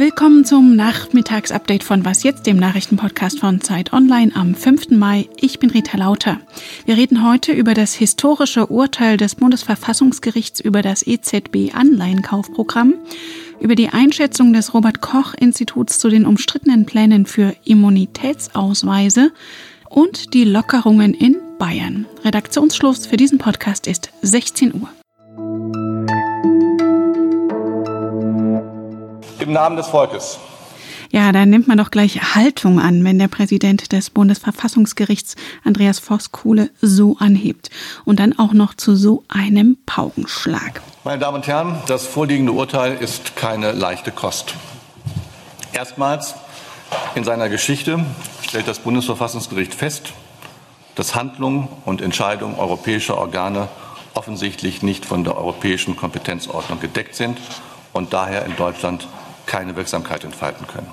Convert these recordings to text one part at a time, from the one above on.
Willkommen zum Nachmittagsupdate von Was jetzt, dem Nachrichtenpodcast von Zeit Online am 5. Mai. Ich bin Rita Lauter. Wir reden heute über das historische Urteil des Bundesverfassungsgerichts über das EZB Anleihenkaufprogramm, über die Einschätzung des Robert Koch Instituts zu den umstrittenen Plänen für Immunitätsausweise und die Lockerungen in Bayern. Redaktionsschluss für diesen Podcast ist 16 Uhr. Im Namen des Volkes. Ja, da nimmt man doch gleich Haltung an, wenn der Präsident des Bundesverfassungsgerichts Andreas Voskuhle so anhebt und dann auch noch zu so einem Paukenschlag. Meine Damen und Herren, das vorliegende Urteil ist keine leichte Kost. Erstmals in seiner Geschichte stellt das Bundesverfassungsgericht fest, dass Handlungen und Entscheidungen europäischer Organe offensichtlich nicht von der europäischen Kompetenzordnung gedeckt sind und daher in Deutschland keine Wirksamkeit entfalten können.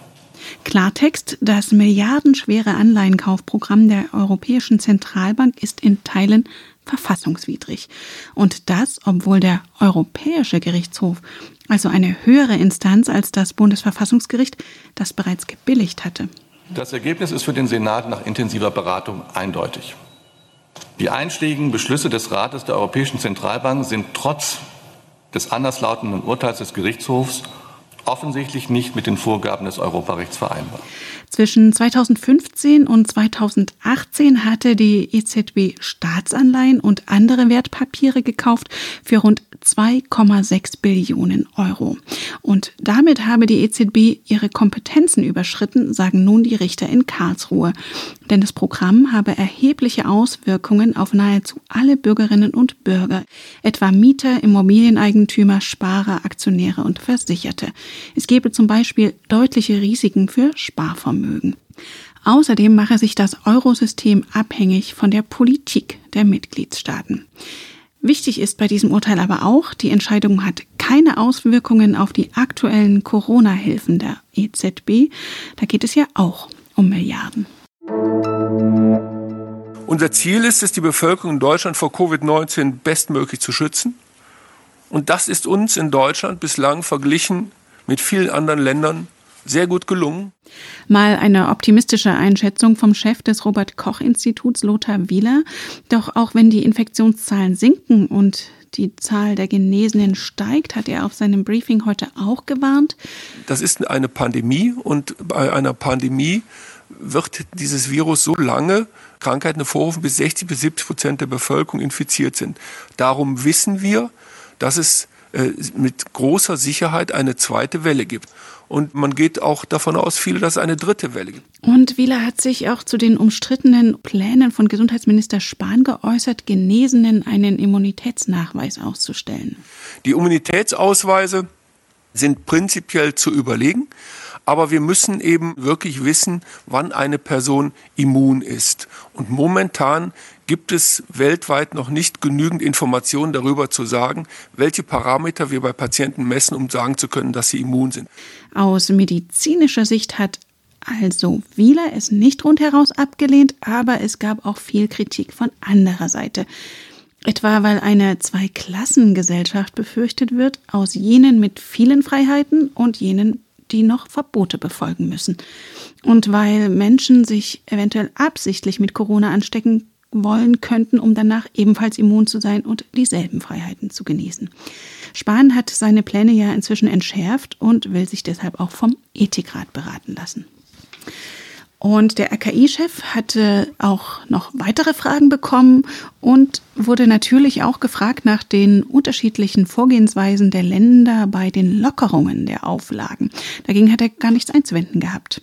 Klartext, das milliardenschwere Anleihenkaufprogramm der Europäischen Zentralbank ist in Teilen verfassungswidrig. Und das, obwohl der Europäische Gerichtshof, also eine höhere Instanz als das Bundesverfassungsgericht, das bereits gebilligt hatte. Das Ergebnis ist für den Senat nach intensiver Beratung eindeutig. Die einschlägigen Beschlüsse des Rates der Europäischen Zentralbank sind trotz des anderslautenden Urteils des Gerichtshofs offensichtlich nicht mit den Vorgaben des Europarechts vereinbar. Zwischen 2015 und 2018 hatte die EZB Staatsanleihen und andere Wertpapiere gekauft für rund 2,6 Billionen Euro. Und damit habe die EZB ihre Kompetenzen überschritten, sagen nun die Richter in Karlsruhe. Denn das Programm habe erhebliche Auswirkungen auf nahezu alle Bürgerinnen und Bürger, etwa Mieter, Immobilieneigentümer, Sparer, Aktionäre und Versicherte. Es gebe zum Beispiel deutliche Risiken für Sparvermögen. Außerdem mache sich das Eurosystem abhängig von der Politik der Mitgliedstaaten. Wichtig ist bei diesem Urteil aber auch, die Entscheidung hat keine Auswirkungen auf die aktuellen Corona-Hilfen der EZB. Da geht es ja auch um Milliarden. Unser Ziel ist es, die Bevölkerung in Deutschland vor Covid-19 bestmöglich zu schützen. Und das ist uns in Deutschland bislang verglichen mit vielen anderen Ländern sehr gut gelungen. Mal eine optimistische Einschätzung vom Chef des Robert Koch Instituts Lothar Wieler. Doch auch wenn die Infektionszahlen sinken und die Zahl der Genesenen steigt, hat er auf seinem Briefing heute auch gewarnt. Das ist eine Pandemie und bei einer Pandemie wird dieses Virus so lange Krankheiten hervorrufen, bis 60 bis 70 Prozent der Bevölkerung infiziert sind. Darum wissen wir, dass es äh, mit großer Sicherheit eine zweite Welle gibt. Und man geht auch davon aus, viele, dass es eine dritte Welle gibt. Und Wieler hat sich auch zu den umstrittenen Plänen von Gesundheitsminister Spahn geäußert, Genesenen einen Immunitätsnachweis auszustellen. Die Immunitätsausweise sind prinzipiell zu überlegen. Aber wir müssen eben wirklich wissen, wann eine Person immun ist. Und momentan gibt es weltweit noch nicht genügend Informationen darüber zu sagen, welche Parameter wir bei Patienten messen, um sagen zu können, dass sie immun sind. Aus medizinischer Sicht hat also Wieler es nicht rundheraus abgelehnt, aber es gab auch viel Kritik von anderer Seite. Etwa weil eine Zweiklassengesellschaft befürchtet wird, aus jenen mit vielen Freiheiten und jenen die noch Verbote befolgen müssen. Und weil Menschen sich eventuell absichtlich mit Corona anstecken wollen könnten, um danach ebenfalls immun zu sein und dieselben Freiheiten zu genießen. Spahn hat seine Pläne ja inzwischen entschärft und will sich deshalb auch vom Ethikrat beraten lassen. Und der RKI-Chef hatte auch noch weitere Fragen bekommen und wurde natürlich auch gefragt nach den unterschiedlichen Vorgehensweisen der Länder bei den Lockerungen der Auflagen. Dagegen hat er gar nichts einzuwenden gehabt.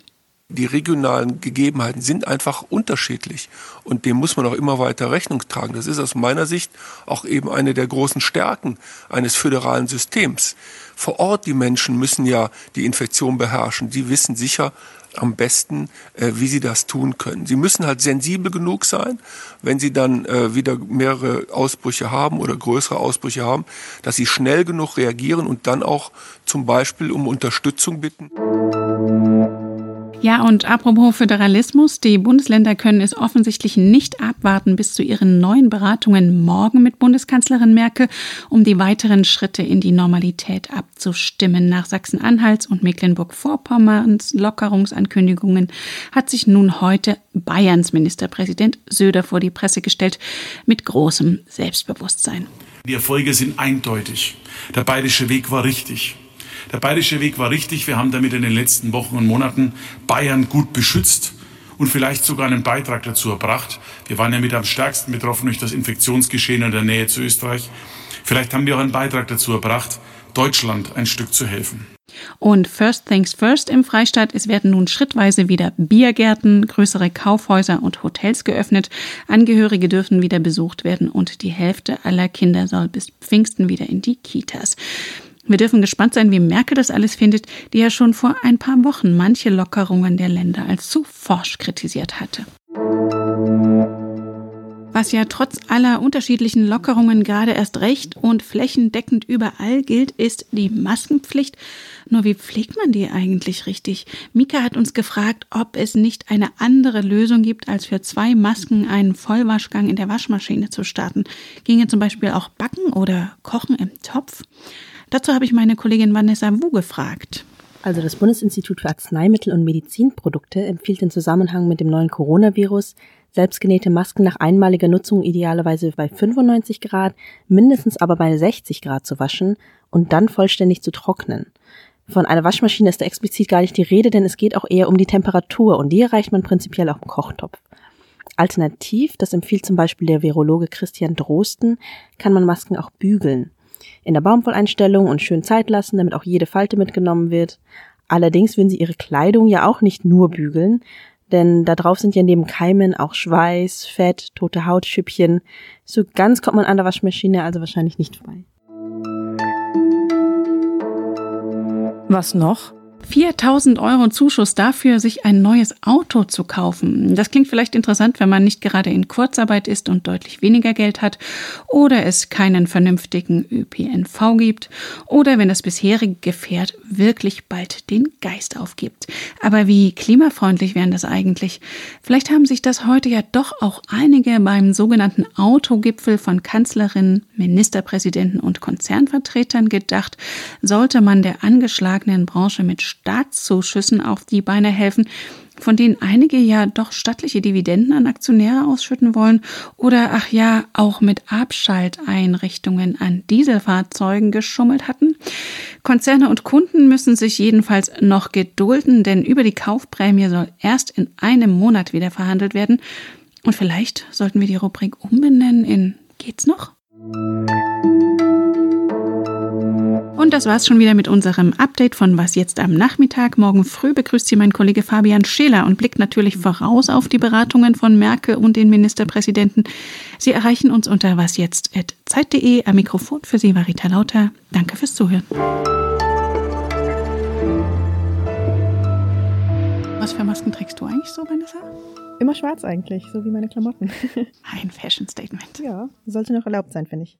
Die regionalen Gegebenheiten sind einfach unterschiedlich und dem muss man auch immer weiter Rechnung tragen. Das ist aus meiner Sicht auch eben eine der großen Stärken eines föderalen Systems. Vor Ort die Menschen müssen ja die Infektion beherrschen. Die wissen sicher, am besten, äh, wie sie das tun können. Sie müssen halt sensibel genug sein, wenn sie dann äh, wieder mehrere Ausbrüche haben oder größere Ausbrüche haben, dass sie schnell genug reagieren und dann auch zum Beispiel um Unterstützung bitten. Ja, und apropos Föderalismus, die Bundesländer können es offensichtlich nicht abwarten bis zu ihren neuen Beratungen morgen mit Bundeskanzlerin Merkel, um die weiteren Schritte in die Normalität abzustimmen. Nach Sachsen-Anhalts und Mecklenburg-Vorpommerns Lockerungsankündigungen hat sich nun heute Bayerns Ministerpräsident Söder vor die Presse gestellt mit großem Selbstbewusstsein. Die Erfolge sind eindeutig. Der bayerische Weg war richtig. Der bayerische Weg war richtig. Wir haben damit in den letzten Wochen und Monaten Bayern gut beschützt und vielleicht sogar einen Beitrag dazu erbracht. Wir waren ja mit am stärksten betroffen durch das Infektionsgeschehen in der Nähe zu Österreich. Vielleicht haben wir auch einen Beitrag dazu erbracht, Deutschland ein Stück zu helfen. Und First Things First im Freistaat, es werden nun schrittweise wieder Biergärten, größere Kaufhäuser und Hotels geöffnet. Angehörige dürfen wieder besucht werden und die Hälfte aller Kinder soll bis Pfingsten wieder in die Kitas. Wir dürfen gespannt sein, wie Merkel das alles findet, die ja schon vor ein paar Wochen manche Lockerungen der Länder als zu forsch kritisiert hatte. Was ja trotz aller unterschiedlichen Lockerungen gerade erst recht und flächendeckend überall gilt, ist die Maskenpflicht. Nur wie pflegt man die eigentlich richtig? Mika hat uns gefragt, ob es nicht eine andere Lösung gibt, als für zwei Masken einen Vollwaschgang in der Waschmaschine zu starten. Ginge zum Beispiel auch Backen oder Kochen im Topf? Dazu habe ich meine Kollegin Vanessa Wu gefragt. Also das Bundesinstitut für Arzneimittel und Medizinprodukte empfiehlt im Zusammenhang mit dem neuen Coronavirus selbstgenähte Masken nach einmaliger Nutzung idealerweise bei 95 Grad, mindestens aber bei 60 Grad zu waschen und dann vollständig zu trocknen. Von einer Waschmaschine ist da explizit gar nicht die Rede, denn es geht auch eher um die Temperatur und die erreicht man prinzipiell auch im Kochtopf. Alternativ, das empfiehlt zum Beispiel der Virologe Christian Drosten, kann man Masken auch bügeln in der Baumwolleinstellung und schön Zeit lassen, damit auch jede Falte mitgenommen wird. Allerdings würden sie ihre Kleidung ja auch nicht nur bügeln, denn da drauf sind ja neben Keimen auch Schweiß, Fett, tote Hautschüppchen. So ganz kommt man an der Waschmaschine also wahrscheinlich nicht vorbei. Was noch? 4000 Euro Zuschuss dafür, sich ein neues Auto zu kaufen. Das klingt vielleicht interessant, wenn man nicht gerade in Kurzarbeit ist und deutlich weniger Geld hat oder es keinen vernünftigen ÖPNV gibt oder wenn das bisherige Gefährt wirklich bald den Geist aufgibt. Aber wie klimafreundlich wären das eigentlich? Vielleicht haben sich das heute ja doch auch einige beim sogenannten Autogipfel von Kanzlerinnen, Ministerpräsidenten und Konzernvertretern gedacht, sollte man der angeschlagenen Branche mit Staatszuschüssen auf die Beine helfen, von denen einige ja doch stattliche Dividenden an Aktionäre ausschütten wollen oder ach ja, auch mit Abschalteinrichtungen an Dieselfahrzeugen geschummelt hatten. Konzerne und Kunden müssen sich jedenfalls noch gedulden, denn über die Kaufprämie soll erst in einem Monat wieder verhandelt werden. Und vielleicht sollten wir die Rubrik umbenennen in das war's schon wieder mit unserem Update von Was jetzt am Nachmittag. Morgen früh begrüßt Sie mein Kollege Fabian Scheler und blickt natürlich voraus auf die Beratungen von Merkel und den Ministerpräsidenten. Sie erreichen uns unter wasjetzt.zeit.de. Am Mikrofon für Sie war Rita Lauter. Danke fürs Zuhören. Was für Masken trägst du eigentlich so, Vanessa? Immer schwarz eigentlich, so wie meine Klamotten. Ein Fashion Statement. Ja, sollte noch erlaubt sein, finde ich.